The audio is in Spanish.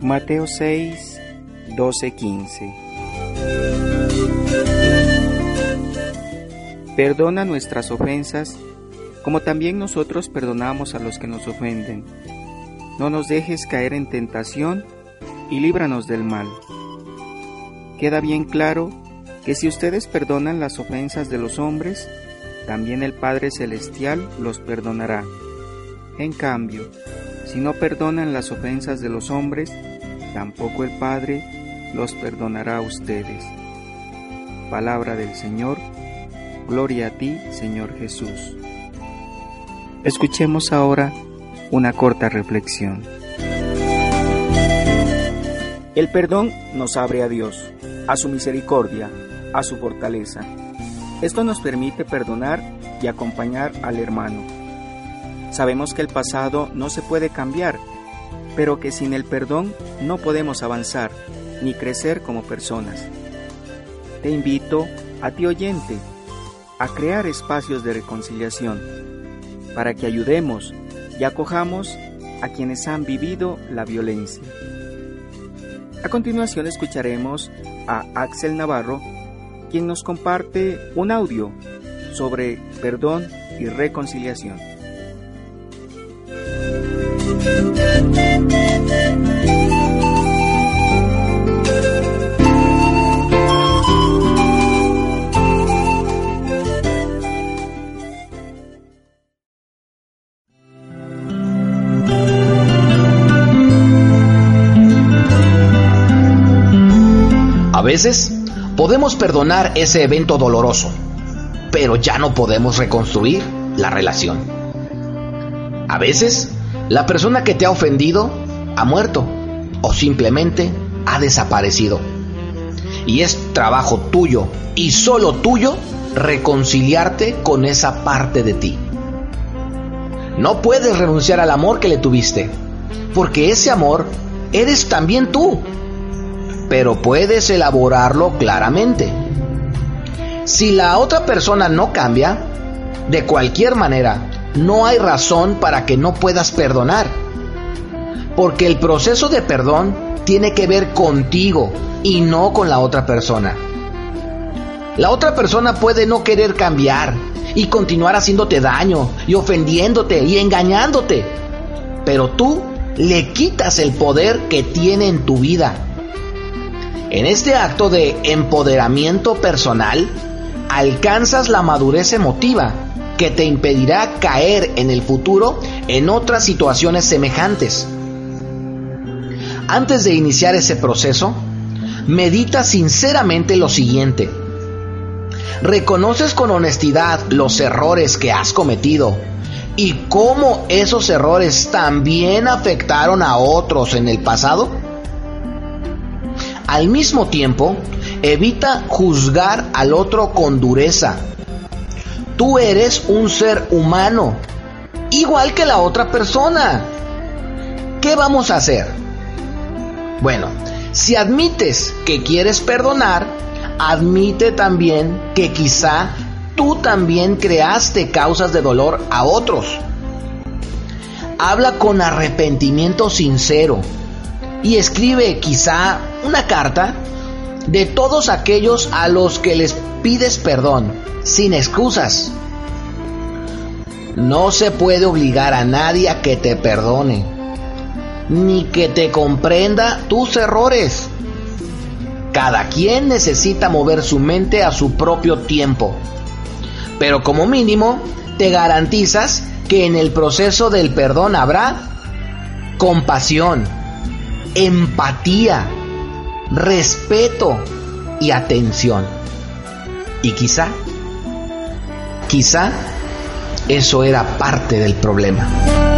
Mateo 6, 12, 15. Perdona nuestras ofensas, como también nosotros perdonamos a los que nos ofenden. No nos dejes caer en tentación y líbranos del mal. Queda bien claro que si ustedes perdonan las ofensas de los hombres, también el Padre Celestial los perdonará. En cambio, si no perdonan las ofensas de los hombres, tampoco el Padre los perdonará a ustedes. Palabra del Señor, gloria a ti, Señor Jesús. Escuchemos ahora una corta reflexión. El perdón nos abre a Dios, a su misericordia, a su fortaleza. Esto nos permite perdonar y acompañar al hermano. Sabemos que el pasado no se puede cambiar, pero que sin el perdón no podemos avanzar ni crecer como personas. Te invito, a ti oyente, a crear espacios de reconciliación para que ayudemos y acojamos a quienes han vivido la violencia. A continuación escucharemos a Axel Navarro, quien nos comparte un audio sobre perdón y reconciliación. A veces podemos perdonar ese evento doloroso, pero ya no podemos reconstruir la relación. A veces la persona que te ha ofendido ha muerto o simplemente ha desaparecido. Y es trabajo tuyo y solo tuyo reconciliarte con esa parte de ti. No puedes renunciar al amor que le tuviste, porque ese amor eres también tú pero puedes elaborarlo claramente. Si la otra persona no cambia, de cualquier manera, no hay razón para que no puedas perdonar. Porque el proceso de perdón tiene que ver contigo y no con la otra persona. La otra persona puede no querer cambiar y continuar haciéndote daño y ofendiéndote y engañándote. Pero tú le quitas el poder que tiene en tu vida en este acto de empoderamiento personal, alcanzas la madurez emotiva que te impedirá caer en el futuro en otras situaciones semejantes. Antes de iniciar ese proceso, medita sinceramente lo siguiente. ¿Reconoces con honestidad los errores que has cometido y cómo esos errores también afectaron a otros en el pasado? Al mismo tiempo, evita juzgar al otro con dureza. Tú eres un ser humano, igual que la otra persona. ¿Qué vamos a hacer? Bueno, si admites que quieres perdonar, admite también que quizá tú también creaste causas de dolor a otros. Habla con arrepentimiento sincero y escribe quizá una carta de todos aquellos a los que les pides perdón, sin excusas. No se puede obligar a nadie a que te perdone, ni que te comprenda tus errores. Cada quien necesita mover su mente a su propio tiempo. Pero como mínimo, te garantizas que en el proceso del perdón habrá compasión, empatía, respeto y atención. Y quizá, quizá eso era parte del problema.